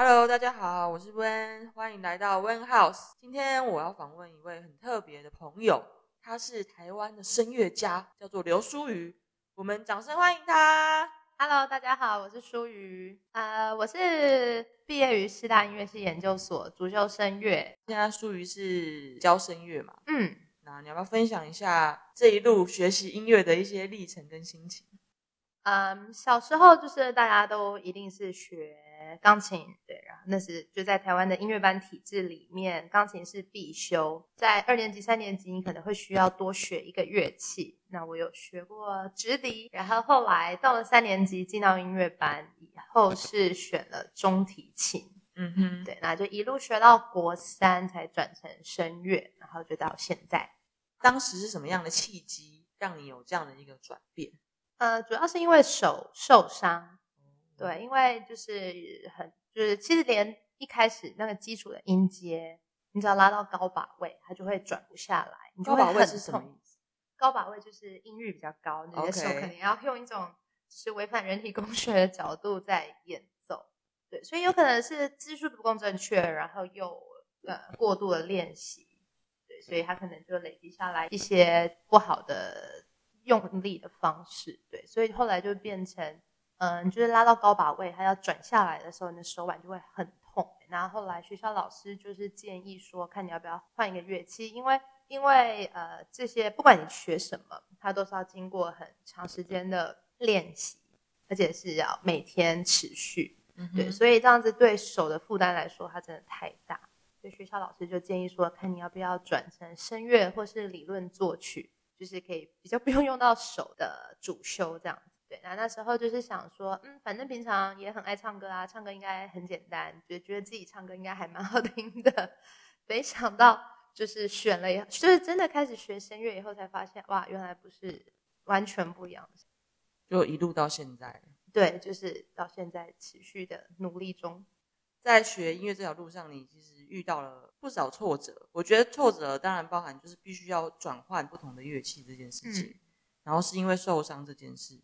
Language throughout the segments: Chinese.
Hello，大家好，我是温，欢迎来到温 House。今天我要访问一位很特别的朋友，他是台湾的声乐家，叫做刘淑瑜。我们掌声欢迎他。Hello，大家好，我是淑瑜。呃，我是毕业于师大音乐系研究所，主修声乐。现在淑瑜是教声乐嘛？嗯，那你要不要分享一下这一路学习音乐的一些历程跟心情？嗯，小时候就是大家都一定是学钢琴，对，然后那是就在台湾的音乐班体制里面，钢琴是必修。在二年级、三年级，你可能会需要多学一个乐器。那我有学过直笛，然后后来到了三年级进到音乐班以后，是选了中提琴。嗯哼，对，那就一路学到国三才转成声乐，然后就到现在。当时是什么样的契机让你有这样的一个转变？呃，主要是因为手受伤，对，因为就是很就是其实连一开始那个基础的音阶，你只要拉到高把位，它就会转不下来，你就会很高把位是什么痛意思？高把位就是音域比较高，你的手可能要用一种是违反人体工学的角度在演奏，对，所以有可能是姿势不够正确，然后又呃过度的练习，对，所以他可能就累积下来一些不好的用力的方式，对，所以后来就变成嗯，就是拉到高把位，它要转下来的时候，你的手腕就会很痛。然后后来学校老师就是建议说，看你要不要换一个乐器，因为因为呃这些不管你学什么，它都是要经过很长时间的练习，而且是要每天持续。嗯对，所以这样子对手的负担来说，它真的太大。所以学校老师就建议说，看你要不要转成声乐或是理论作曲，就是可以比较不用用到手的主修这样子。对，那那时候就是想说，嗯，反正平常也很爱唱歌啊，唱歌应该很简单，觉觉得自己唱歌应该还蛮好听的。没想到就是选了以后，就是真的开始学声乐以后，才发现哇，原来不是完全不一样的。就一路到现在。对，就是到现在持续的努力中。在学音乐这条路上，你其实遇到了不少挫折。我觉得挫折当然包含就是必须要转换不同的乐器这件事情，嗯然后是因为受伤这件事，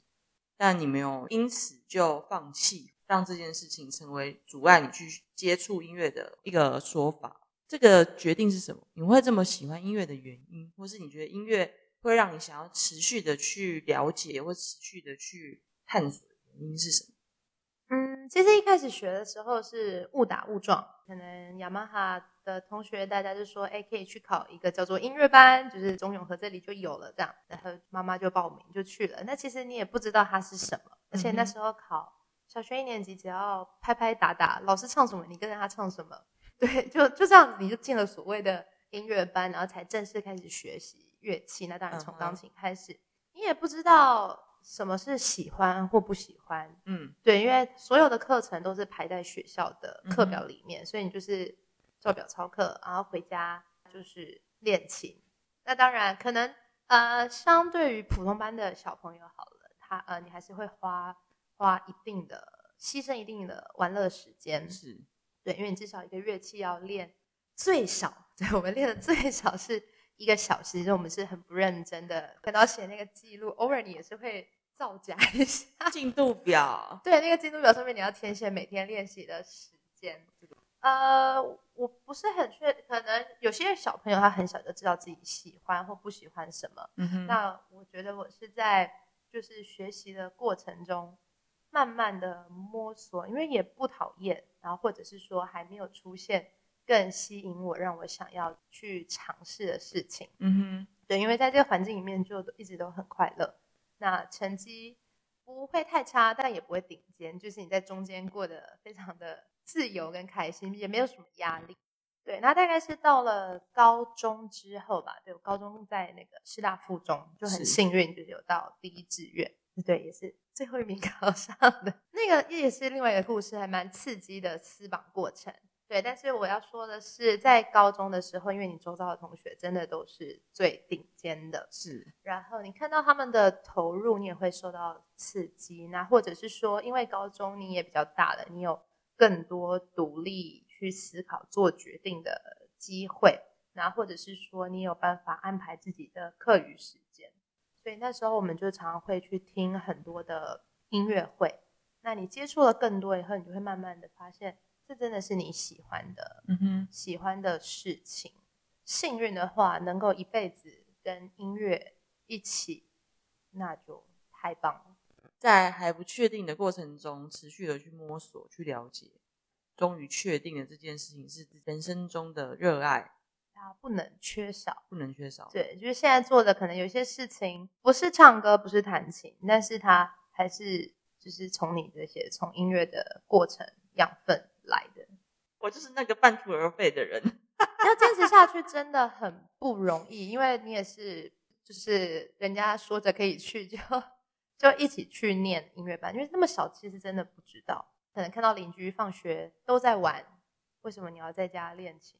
但你没有因此就放弃，让这件事情成为阻碍你去接触音乐的一个说法。这个决定是什么？你会这么喜欢音乐的原因，或是你觉得音乐会让你想要持续的去了解或持续的去探索的原因是什么？嗯，其实一开始学的时候是误打误撞，可能雅马哈的同学大家就说，哎，可以去考一个叫做音乐班，就是中永和这里就有了这样，然后妈妈就报名就去了。那其实你也不知道它是什么，而且那时候考小学一年级，只要拍拍打打，老师唱什么你跟着他唱什么，对，就就这样子你就进了所谓的音乐班，然后才正式开始学习乐器。那当然从钢琴开始，你也不知道什么是喜欢或不喜欢，嗯。对，因为所有的课程都是排在学校的课嗯表里面，所以你就是照表操课，然后回家就是练琴。那当然，可能呃，相对于普通班的小朋友好了，他呃，你还是会花花一定的牺牲一定的玩乐时间，是。对，因为你至少一个乐器要练最少，对我们练的最少是一个小时，我们是很不认真的，等到写那个记录，偶尔你也是会造假一下。进度表。对，那个进度表上面你要填写每天练习的时间。呃，我不是很确，可能有些小朋友他很小就知道自己喜欢或不喜欢什么。嗯哼，那我觉得我是在就是学习的过程中，慢慢的摸索，因为也不讨厌，然后或者是说还没有出现更吸引我让我想要去尝试的事情。嗯哼对，因为在这个环境里面就一直都很快乐，那成绩不会太差，但也不会顶尖，就是你在中间过得非常的自由跟开心，也没有什么压力。对，那大概是到了高中之后吧，对我高中在那个师大附中就很幸运，就是有到第一志愿，对，也是最后一名 考上的。那个也是另外一个故事，还蛮刺激的私榜过程。对，但是我要说的是，在高中的时候，因为你周遭的同学真的都是最顶尖的，，是然后你看到他们的投入，你也会受到刺激。那或者是说，因为高中你也比较大了，你有更多独立去思考、做决定的机会。那或者是说，你有办法安排自己的课余时间。所以那时候我们就常常会去听很多的音乐会。那你接触了更多以后，你就会慢慢的发现，这真的是你喜欢的，嗯哼，喜欢的事情。幸运的话，能够一辈子跟音乐一起，那就太棒了。在还不确定的过程中，持续的去摸索、去了解，终于确定了这件事情是人生中的热爱，它不能缺少。不能缺少。对，就是现在做的可能有些事情不是唱歌，不是弹琴，但是它还是就是从你这些从音乐的过程养分来的。我就是那个半途而废的人。要坚持下去真的很不容易，因为你也是就是人家说着可以去就就一起去念音乐班，因为那么小其实真的不知道，可能看到邻居放学都在玩，为什么你要在家练琴？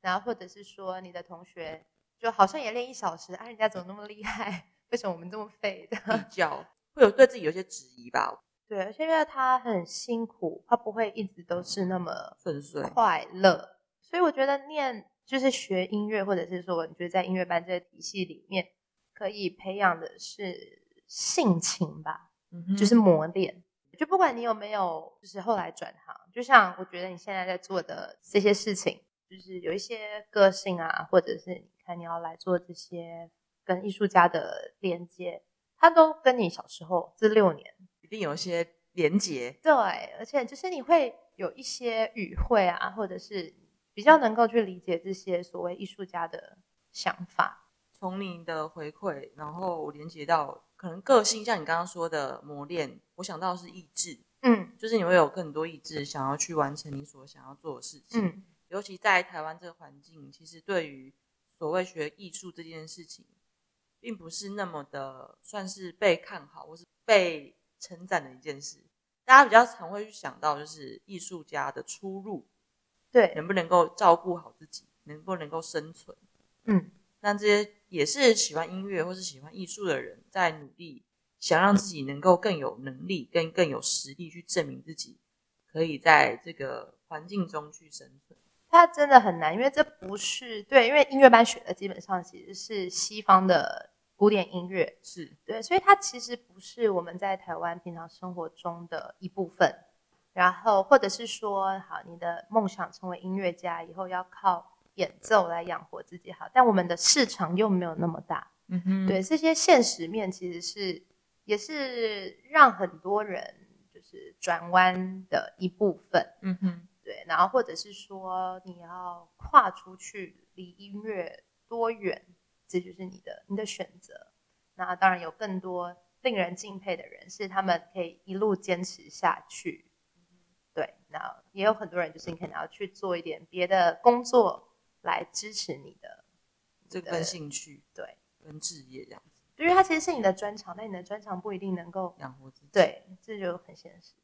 然后或者是说你的同学就好像也练一小时，啊，人家怎么那么厉害？为什么我们这么废的？比较会有对自己有些质疑吧，对，而且因为他很辛苦，他不会一直都是那么顺遂。快乐，所以我觉得念就是学音乐，或者是说你觉得在音乐班这个体系里面，可以培养的是性情吧，嗯哼就是磨练。就不管你有没有，就是后来转行，就像我觉得你现在在做的这些事情，就是有一些个性啊，或者是你看你要来做这些跟艺术家的连接，它都跟你小时候这六年一定有一些连结。对，而且就是你会有一些语汇啊，或者是比较能够去理解这些所谓艺术家的想法。从你的回馈，然后连接到可能个性，像你刚刚说的磨练，我想到是意志，嗯就是你会有更多意志，想要去完成你所想要做的事情。嗯，尤其在台湾这个环境，其实对于所谓学艺术这件事情，并不是那么的算是被看好或是被称赞的一件事。大家比较常会去想到，就是艺术家的出入对，能不能够照顾好自己，能不能够生存。嗯那这些也是喜欢音乐或是喜欢艺术的人，在努力想让自己能够更有能力、跟更有实力去证明自己，可以在这个环境中去生存。它真的很难，因为这不是对，因为音乐班学的基本上其实是西方的古典音乐，是，对，所以它其实不是我们在台湾平常生活中的一部分。然后，或者是说，好，你的梦想成为音乐家，以后要靠演奏来养活自己，好，但我们的市场又没有那么大，嗯哼，对，这些现实面其实是也是让很多人就是转弯的一部分。嗯哼，对，然后或者是说你要跨出去，离音乐多远，这就是你的你的选择。那当然有更多令人敬佩的人，是他们可以一路坚持下去。对，那也有很多人就是你可能要去做一点别的工作来支持你的，这份兴趣对，跟置业这样子因为它其实是你的专长，但你的专长不一定能够，养活自己。，对，这就很现实。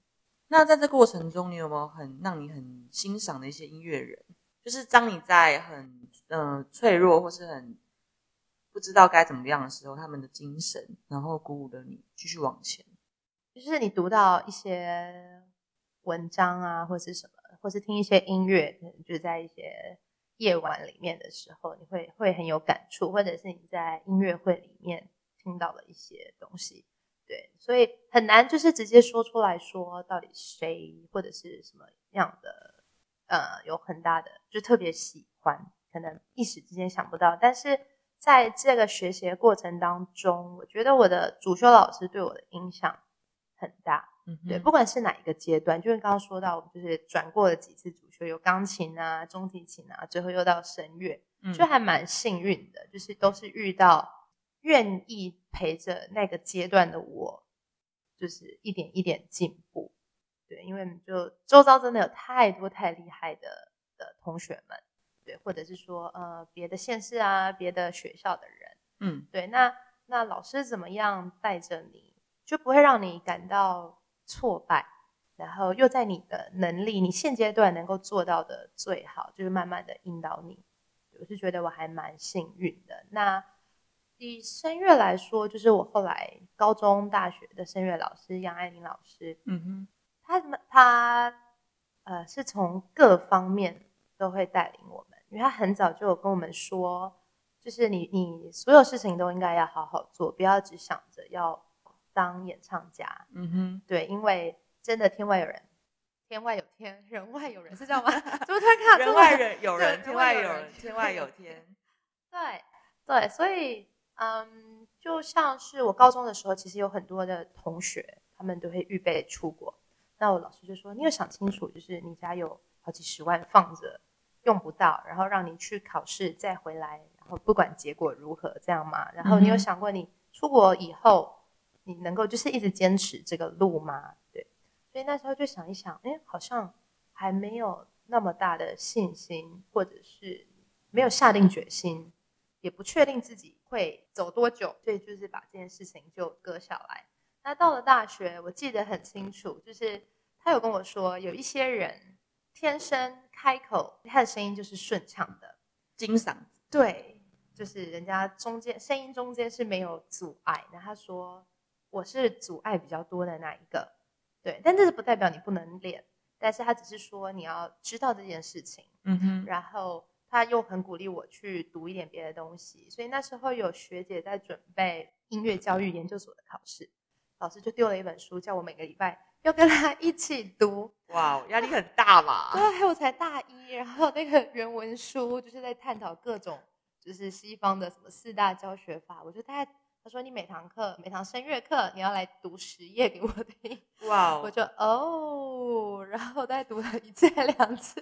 那在这过程中，你有没有很让你很欣赏的一些音乐人？就是当你在很嗯、呃脆弱或是很不知道该怎么样的时候，他们的精神，然后鼓舞了你继续往前。就是你读到一些文章啊，或是什么，或是听一些音乐，可能就是在一些夜晚里面的时候，你会会很有感触，或者是你在音乐会里面听到了一些东西，对，所以很难就是直接说出来说到底谁或者是什么样的，呃，有很大的就特别喜欢，可能一时之间想不到，但是在这个学习的过程当中，我觉得我的主修老师对我的影响很大。嗯，对，不管是哪一个阶段，就是刚刚说到，我们就是转过了几次主修，有钢琴啊、中提琴啊，最后又到声乐，嗯就还蛮幸运的，就是都是遇到愿意陪着那个阶段的我，就是一点一点进步。对，因为就周遭真的有太多太厉害的的同学们，对，或者是说呃别的县市啊、别的学校的人，嗯对，那那老师怎么样带着你，就不会让你感到挫败，然后又在你的能力，你现阶段能够做到的最好，就是慢慢的引导你。我是觉得我还蛮幸运的。那以声乐来说，就是我后来高中、大学的声乐老师杨爱玲老师，嗯哼，他们他呃是从各方面都会带领我们，因为他很早就有跟我们说，就是你你所有事情都应该要好好做，不要只想着要当演唱家，嗯哼，对，因为真的天外有人，天外有天，人外有人是这样吗？怎么突然看到人外人有人，天外有人人，天外有天。对对，所以嗯，就像是我高中的时候，其实有很多的同学，他们都会预备出国。那我老师就说：“你有想清楚，就是你家有好几十万放着用不到，然后让你去考试再回来，然后不管结果如何这样吗？然后你有想过你出国以后，你能够就是一直坚持这个路吗？对，所以那时候就想一想，哎，好像还没有那么大的信心，或者是没有下定决心，也不确定自己会走多久，所以就是把这件事情就搁下来。那到了大学，我记得很清楚，就是他有跟我说，有一些人天生开口，他的声音就是顺畅的，金嗓子，对，就是人家中间声音中间是没有阻碍。那他说我是阻碍比较多的那一个，对，但这是不代表你不能练，但是他只是说你要知道这件事情，嗯哼，然后他又很鼓励我去读一点别的东西，所以那时候有学姐在准备音乐教育研究所的考试，老师就丢了一本书，叫我每个礼拜要跟他一起读。哇，压力很大嘛？对，我才大一，然后那个原文书就是在探讨各种就是西方的什么四大教学法，我就大概他说你每堂课每堂声乐课你要来读十页给我听，哇哦，我就哦，然后再读了一次 两次，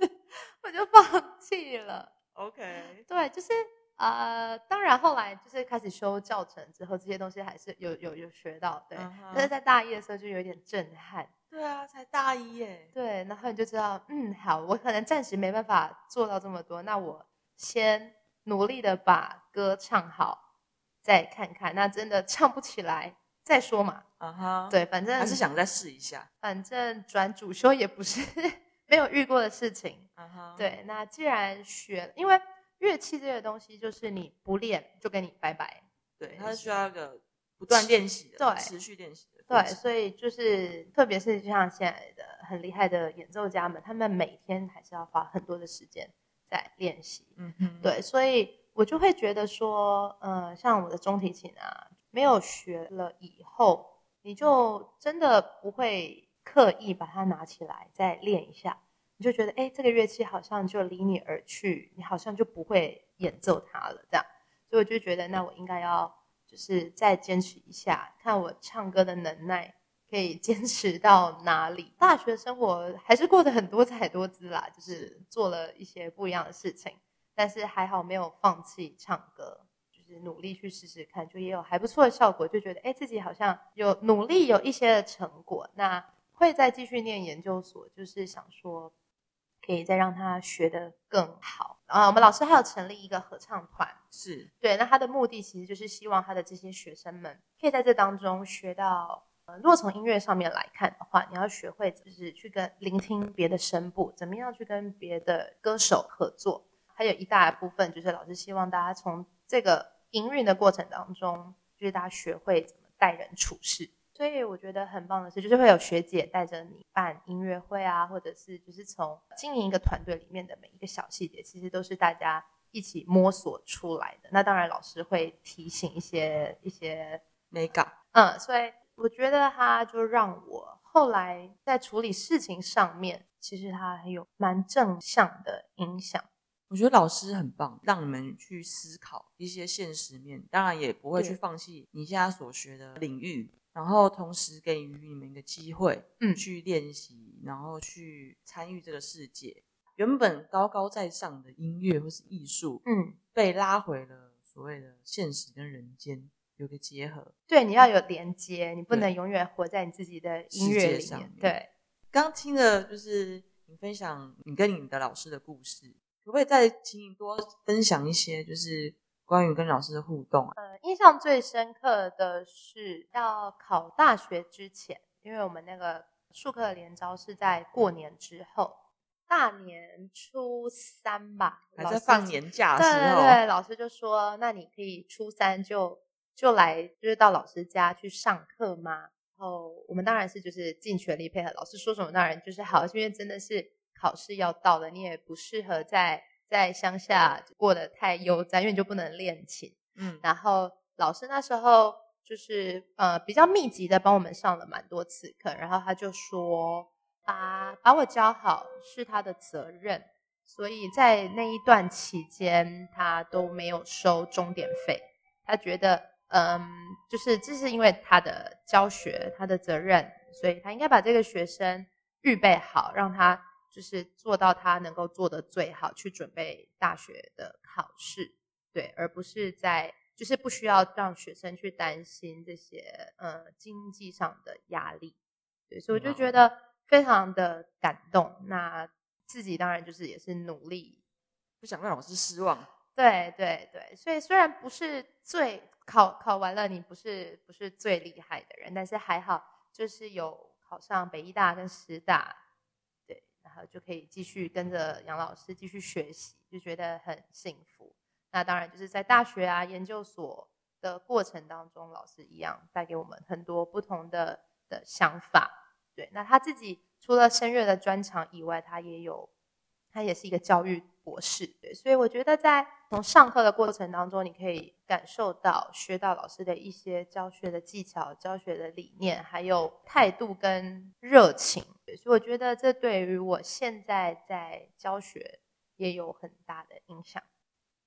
我就放弃了。OK，对，就是呃，当然后来就是开始修教程之后，这些东西还是有有有学到，对。但是在大一的时候就有点震撼，对啊，才大一耶。对，然后你就知道，嗯，好，我可能暂时没办法做到这么多，那我先努力的把歌唱好，再看看，那真的唱不起来再说嘛。啊哈，，对，反正还是想再试一下。反正转主修也不是 没有遇过的事情，啊哈，，对，那既然学，因为乐器这个东西，就是你不练就跟你拜拜。对，它是需要一个不断练习的，对持续练习的过对，所以就是，特别是就像现在的很厉害的演奏家们，他们每天还是要花很多的时间在练习。嗯哼，对，所以我就会觉得说，呃，像我的中提琴啊，没有学了以后，你就真的不会刻意把它拿起来再练一下，你就觉得，哎，这个乐器好像就离你而去，你好像就不会演奏它了，这样。所以我就觉得，那我应该要就是再坚持一下，看我唱歌的能耐可以 坚持到哪里。大学生活还是过得很多彩多姿啦，就是做了一些不一样的事情。但是还好没有放弃唱歌，就是努力去试试看，就也有还不错的效果，就觉得哎自己好像有努力有一些的成果，那会再继续念研究所，就是想说可以再让他学得更好。啊，我们老师还有成立一个合唱团，是，对，那他的目的其实就是希望他的这些学生们可以在这当中学到。呃，如果从音乐上面来看的话，你要学会就是去跟聆听别的声部，怎么样去跟别的歌手合作。还有一大部分就是老师希望大家从这个营运的过程当中，就是大家学会怎么待人处事。所以我觉得很棒的是，就是会有学姐带着你办音乐会啊，或者是就是从经营一个团队里面的每一个小细节，其实都是大家一起摸索出来的。那当然，老师会提醒一些一些，美感。嗯，所以我觉得他就让我后来在处理事情上面，其实他很有蛮正向的影响。我觉得老师很棒，让你们去思考一些现实面，当然也不会去放弃你现在所学的领域，然后同时给予你们一个机会，嗯去练习，然后去参与这个世界。原本高高在上的音乐或是艺术，嗯，被拉回了所谓的现实跟人间有个结合。对，你要有连接，你不能永远活在你自己的音乐里面。对，刚听的就是你分享你跟你的老师的故事，可不可以再请你多分享一些，就是关于跟老师的互动啊？呃，印象最深刻的是要考大学之前，因为我们那个术科的联招是在过年之后，大年初三吧，还在放年假的时候，对对，老师就说，那你可以初三就就来，就是到老师家去上课吗？然后我们当然是就是尽全力配合，老师说什么当然就是好，因为真的是考试要到了，你也不适合在在乡下过得太悠哉，因为你就不能练琴。嗯，然后老师那时候就是呃比较密集的帮我们上了蛮多次课，然后他就说，把把我教好是他的责任，所以在那一段期间，他都没有收钟点费。他觉得，嗯，就是这是因为他的教学，他的责任，所以他应该把这个学生预备好，让他就是做到他能够做的最好，去准备大学的考试，对，而不是在就是不需要让学生去担心这些呃经济上的压力，对，所以我就觉得。非常的感动，那自己当然就是也是努力，不想让老师失望。对对对，所以虽然不是最考考完了，你不是不是最厉害的人，但是还好，就是有考上北医大跟师大，对，然后就可以继续跟着杨老师继续学习，就觉得很幸福。那当然就是在大学啊研究所的过程当中，老师一样带给我们很多不同的的想法。对，那他自己除了声乐的专长以外，他也有，他也是一个教育博士。对，所以我觉得在从上课的过程当中，你可以感受到、学到老师的一些教学的技巧、教学的理念，还有态度跟热情。所以我觉得这对于我现在在教学也有很大的影响。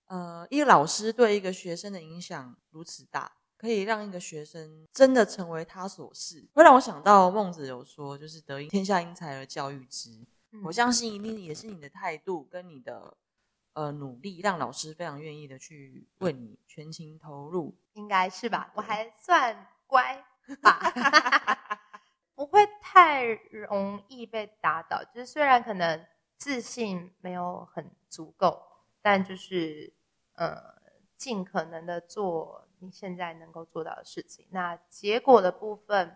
呃，一个老师对一个学生的影响如此大。可以让一个学生真的成为他所是，会让我想到孟子有说，就是“得天下英才而教育之”。我相信一定也是你的态度跟你的呃努力，让老师非常愿意的去为你全情投入。应该是吧？我还算乖吧，不会太容易被打倒。就是虽然可能自信没有很足够，但就是呃尽可能的做。你现在能够做到的事情，那结果的部分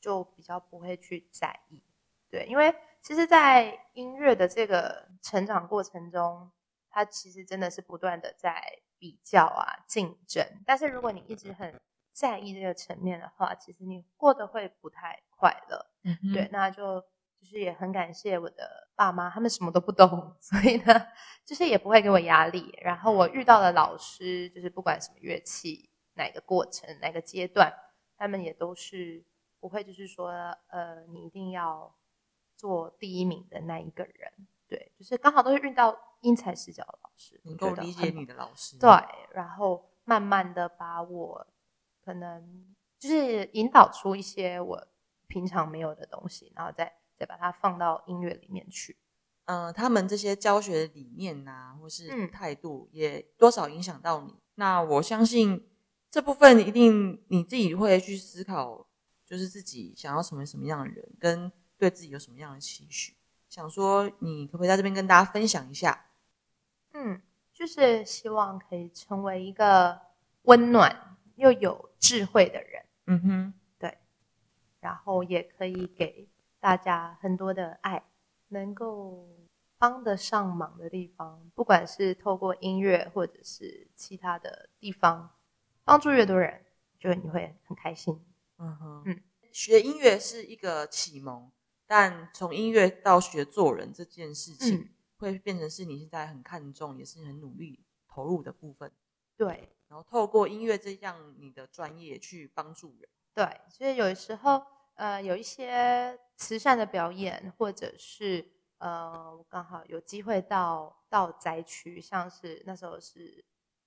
就比较不会去在意，对，因为其实，在音乐的这个成长过程中，它其实真的是不断的在比较啊、竞争。但是如果你一直很在意这个层面的话，其实你过得会不太快乐。嗯，对，那就就是也很感谢我的爸妈，他们什么都不懂，所以呢，就是也不会给我压力。然后我遇到的老师，就是不管什么乐器。哪个过程，哪个阶段，他们也都是不会，就是说，呃，你一定要做第一名的那一个人，对，就是刚好都是遇到因材施教的老师，能够理解你的老师，对，然后慢慢的把我可能就是引导出一些我平常没有的东西，然后再再把它放到音乐里面去。嗯，他们这些教学理念呐，或是态度，也多少影响到你。那我相信。这部分一定你自己会去思考，就是自己想要成为什么样的人，跟对自己有什么样的期许。想说，你可不可以在这边跟大家分享一下？嗯，就是希望可以成为一个温暖又有智慧的人。嗯哼，对。然后也可以给大家很多的爱，能够帮得上忙的地方，不管是透过音乐或者是其他的地方。帮助越多人，就你会很开心。嗯哼，嗯，学音乐是一个启蒙，但从音乐到学做人这件事情，会变成是你现在很看重，也是很努力投入的部分。对，然后透过音乐这样你的专业去帮助人。对，所以有时候，呃，有一些慈善的表演，或者是呃，我刚好有机会到到灾区，像是那时候是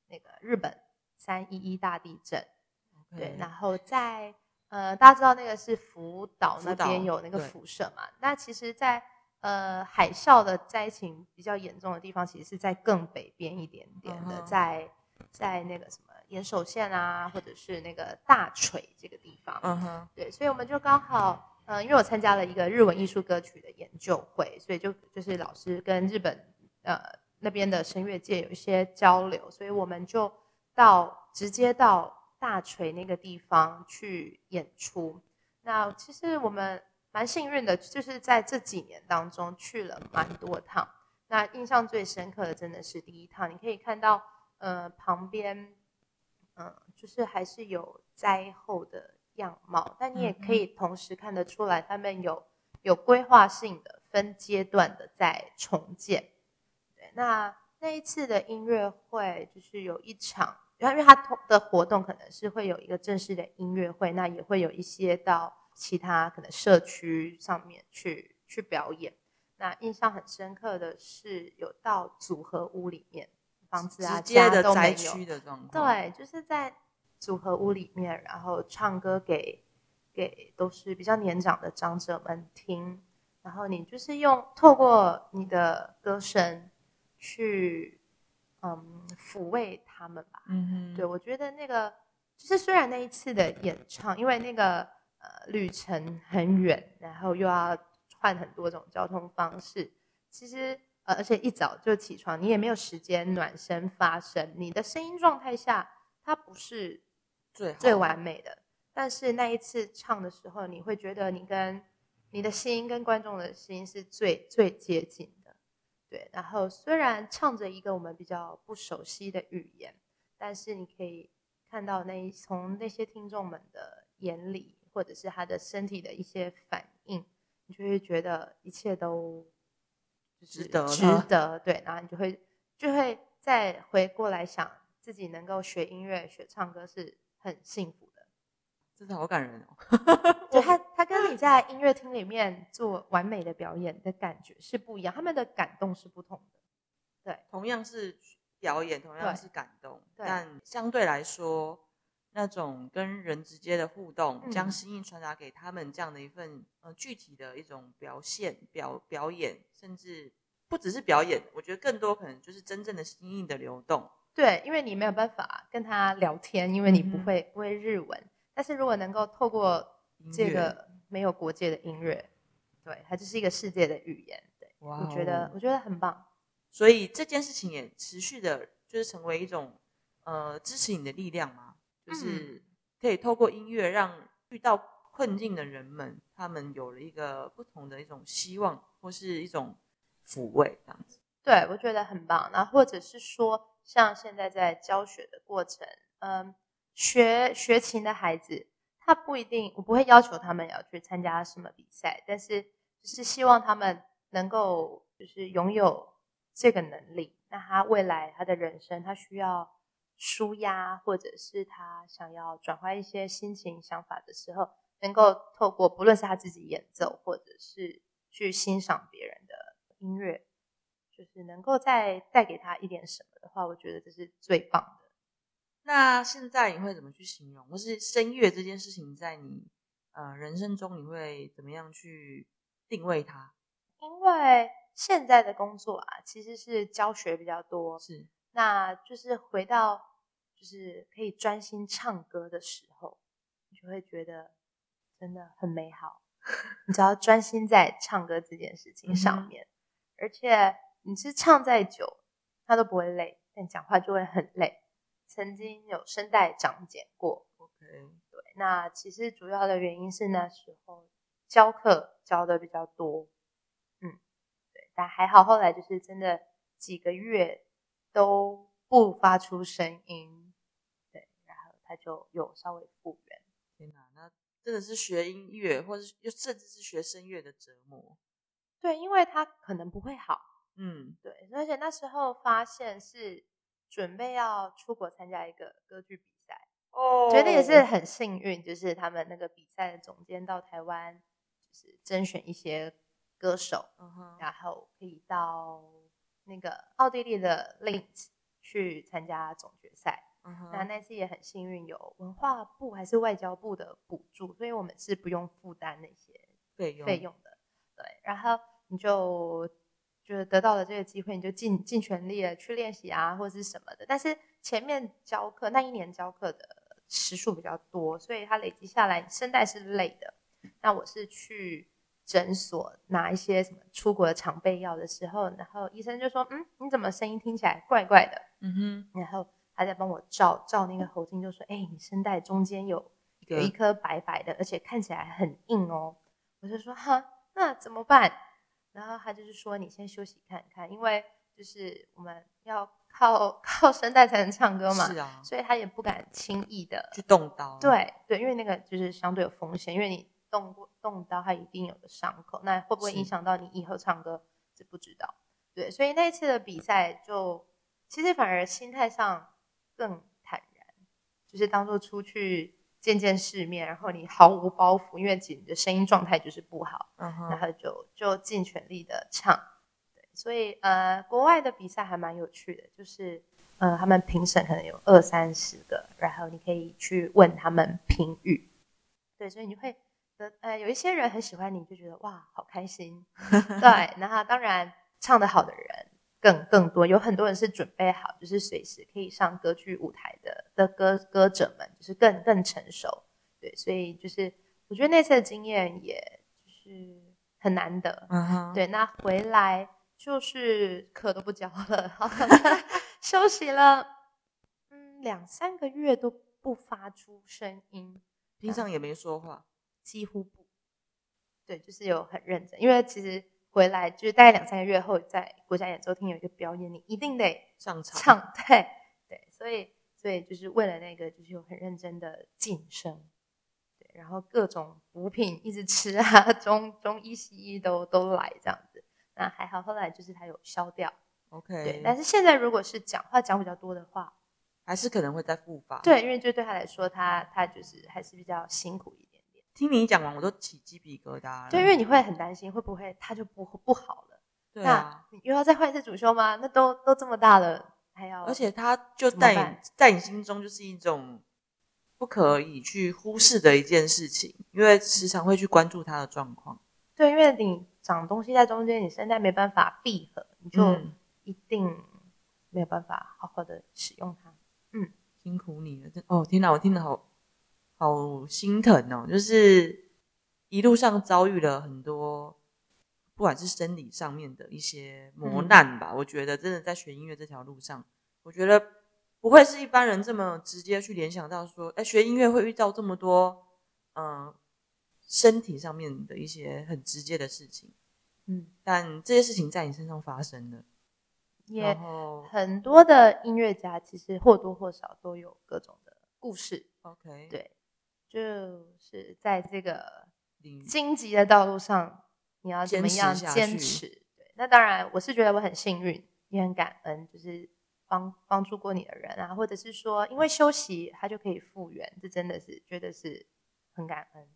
那个日本。三一一大地震，对，然后在呃，大家知道那个是福岛那边有那个辐射嘛？那其实，在呃海啸的灾情比较严重的地方，其实是在更北边一点点的，在在那个什么岩手县啊，或者是那个大锤这个地方。嗯哼，对，所以我们就刚好，呃，因为我参加了一个日文艺术歌曲的研究会，所以就就是老师跟日本呃那边的声乐界有一些交流，所以我们就。到直接到大锤那个地方去演出，那其实我们蛮幸运的，就是在这几年当中去了蛮多趟。那印象最深刻的真的是第一趟，你可以看到，呃，旁边，嗯，就是还是有灾后的样貌，但你也可以同时看得出来，他们有有规划性的、分阶段的在重建。对，那那一次的音乐会就是有一场。因为他的活动可能是会有一个正式的音乐会，那也会有一些到其他可能社区上面去去表演。那印象很深刻的是，有到组合屋里面，房子啊、家都没有灾区的状况。，对，就是在组合屋里面，然后唱歌给给都是比较年长的长者们听，然后你就是用透过你的歌声去嗯抚慰他们吧。嗯哼，对，我觉得那个就是虽然那一次的演唱，因为那个呃旅程很远，然后又要换很多种交通方式，其实呃而且一早就起床，你也没有时间暖身发声，你的声音状态下它不是最最完美的，但是那一次唱的时候，你会觉得你跟你的心跟观众的心是最最接近的。对，然后虽然唱着一个我们比较不熟悉的语言，但是你可以看到那一从那些听众们的眼里，或者是他的身体的一些反应，你就会觉得一切都就是值得值得。对，然后你就会就会再回过来想自己能够学音乐、学唱歌是很幸福的。真的好感人哦。就他他跟你在音乐厅里面做完美的表演的感觉是不一样，他们的感动是不同的。对同样是表演，同样是感动，对但相对来说，那种跟人直接的互动，嗯将心意传达给他们这样的一份呃具体的一种表现、表表演，甚至不只是表演，我觉得更多可能就是真正的心意的流动。对，因为你没有办法跟他聊天，因为你不会、不会日文。但是如果能够透过这个没有国界的音乐，对，它就是一个世界的语言。对，哇我觉得哦我觉得很棒。所以这件事情也持续的，就是成为一种呃支持你的力量嘛，就是可以透过音乐让遇到困境的人们，他们有了一个不同的一种希望，或是一种抚慰，这样子。对，我觉得很棒。然后或者是说，像现在在教学的过程，嗯，学学琴的孩子，他不一定，我不会要求他们要去参加什么比赛，但是就是希望他们能够就是拥有这个能力。那他未来他的人生，他需要舒压，或者是他想要转换一些心情想法的时候，能够透过不论是他自己演奏，或者是去欣赏别人的音乐，就是能够再带给他一点什么的话，我觉得这是最棒的。那现在你会怎么去形容，或是声乐这件事情在你呃人生中，你会怎么样去定位它？因为现在的工作啊，其实是教学比较多，是那就是回到就是可以专心唱歌的时候，你就会觉得真的很美好。你只要专心在唱歌这件事情上面，而且你是唱再久，他都不会累，但讲话就会很累。曾经有声带长茧过，OK，对，那其实主要的原因是那时候教课教的比较多，嗯，对，但还好后来就是真的几个月都不发出声音，对，然后他就有稍微复原。天哪，那真的是学音乐，或者又甚至是学声乐的折磨。对，因为他可能不会好，嗯，对，而且那时候发现是准备要出国参加一个歌剧比赛。哦觉得也是很幸运，就是他们那个比赛的总监到台湾，就是甄选一些歌手，嗯哼，然后可以到那个奥地利的 Linz 去参加总决赛。嗯哼那那次也很幸运，有文化部还是外交部的补助，所以我们是不用负担那些费用费用的。对，然后你就就是得到了这个机会，你就尽尽全力的去练习啊，或者是什么的。但是前面教课那一年教课的时数比较多，所以它累积下来，声带是累的。那我是去诊所拿一些什么出国的常备药的时候，然后医生就说：“嗯，你怎么声音听起来怪怪的嗯哼，？”然后他在帮我照照那个喉镜，就说：“哎、你声带中间有有一颗白白的，而且看起来很硬哦。”我就说：“哈，那怎么办？”然后他就是说：“你先休息看看，因为就是我们要靠 靠声带才能唱歌嘛，是啊，所以他也不敢轻易的去动刀，，对对，因为那个就是相对有风险，因为你动过动刀，它一定有个伤口，那会不会影响到你以后唱歌这不知道。对，所以那一次的比赛就其实反而心态上更坦然，就是当做出去见见世面，然后你毫无包袱，因为你的声音状态就是不好，嗯然，后就就尽全力的唱。对，所以呃，国外的比赛还蛮有趣的，就是呃，他们评审可能有二三十个，然后你可以去问他们评语。对，所以你会得呃，有一些人很喜欢你，就觉得哇，好开心。对，然后当然唱得好的人更更多，有很多人是准备好，就是随时可以上歌剧舞台的的歌歌者们，就是更更成熟。对，所以就是我觉得那次的经验也就是很难得。对，那回来就是课都不教了，好 休息了，嗯，两三个月都不发出声音，平常也没说话，几乎不。对，就是有很认真，因为其实回来就是大概两三个月后，在国家演奏厅有一个表演，你一定得上场。唱，对对，所以所以就是为了那个，就是有很认真的晋升，对，然后各种补品一直吃啊，中中医西医都都来这样子，那还好，后来就是他有消掉，，OK，，对但是现在如果是讲话讲比较多的话，还是可能会再复发。，对，因为就对他来说，他他就是还是比较辛苦一听你讲完，我都起鸡皮疙瘩了。对，因为你会很担心会不会他就不不好了，对啊，你又要再换一次主修吗？那都都这么大了，还要而且他就在在你心中就是一种不可以去忽视的一件事情，因为时常会去关注他的状况。对，因为你长东西在中间，你声带没办法闭合，你就嗯一定没有办法好好的使用它。嗯辛苦你了，真哦！天哪，我听得好好心疼哦。就是一路上遭遇了很多，不管是生理上面的一些磨嗯难吧。我觉得真的在学音乐这条路上，我觉得不会是一般人这么直接去联想到说，哎，学音乐会遇到这么多，嗯、身体上面的一些很直接的事情。嗯，但这些事情在你身上发生了，也很多的音乐家其实或多或少都有各种的故事。OK，对，就是在这个荆棘的道路上，你要怎么样坚持？对，那当然，我是觉得我很幸运，也很感恩，就是帮帮助过你的人啊，或者是说因为休息他就可以复原，这真的是觉得是很感恩。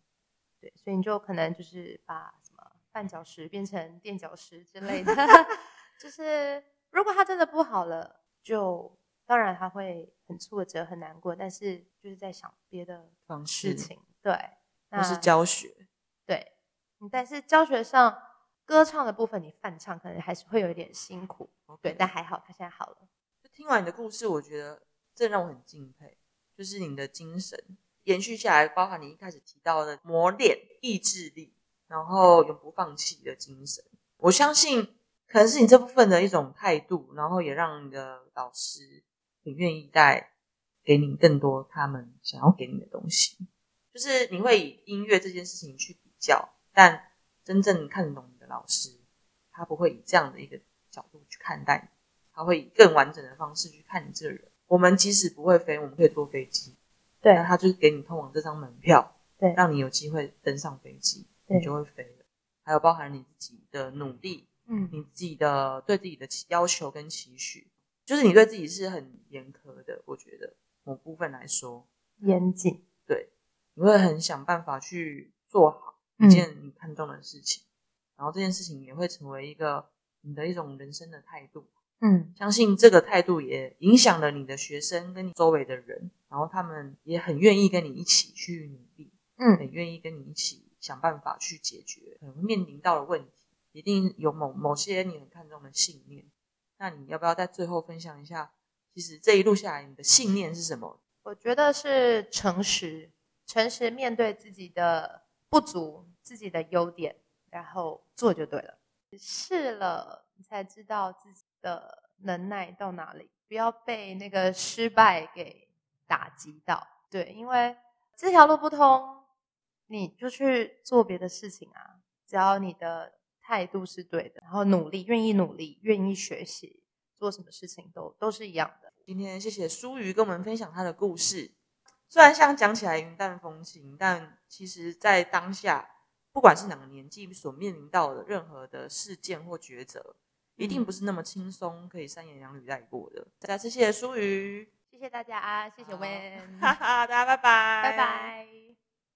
对，所以你就可能就是把什么绊脚石变成垫脚石之类的，就是如果他真的不好了，就当然他会很挫折、很难过，但是就是在想别的方式事情，对，那是教学，对，嗯但是教学上歌唱的部分，你泛唱可能还是会有一点辛苦，对但还好，他现在好了。就听完你的故事，我觉得这让我很敬佩，就是你的精神延续下来，包含你一开始提到的磨练、意志力，然后永不放弃的精神。我相信可能是你这部分的一种态度，然后也让你的老师很愿意带给你更多他们想要给你的东西。就是你会以音乐这件事情去比较，但真正看得懂你的老师，他不会以这样的一个角度去看待你。他会以更完整的方式去看你这个人。我们即使不会飞，我们可以坐飞机，对那他就是给你通往这张门票，对让你有机会登上飞机，对你就会飞了。还有包含你自己的努力，嗯，你自己的对自己的要求跟期许，就是你对自己是很严苛的。我觉得某部分来说，严谨，对，你会很想办法去做好嗯一件你看重的事情，然后这件事情也会成为一个你的一种人生的态度。嗯相信这个态度也影响了你的学生跟你周围的人，然后他们也很愿意跟你一起去努力，嗯很愿意跟你一起想办法去解决可能面临到的问题。一定有某某些你很看重的信念，那你要不要在最后分享一下？其实这一路下来，你的信念是什么？我觉得是诚实，诚实面对自己的不足、自己的优点，然后做就对了。试了，你才知道自己的能耐到哪里，不要被那个失败给打击到。对，因为这条路不通，你就去做别的事情啊。只要你的态度是对的，然后努力，愿意努力，愿意学习，做什么事情都都是一样的。今天谢谢舒瑜跟我们分享他的故事。虽然像讲起来云淡风轻，但其实在当下，不管是哪个年纪所面临到的任何的事件或抉择，一定不是那么轻松可以三言两语带过的。再次谢谢舒瑜。谢谢大家，谢谢好 Wen，哈哈，大家拜拜，拜。拜。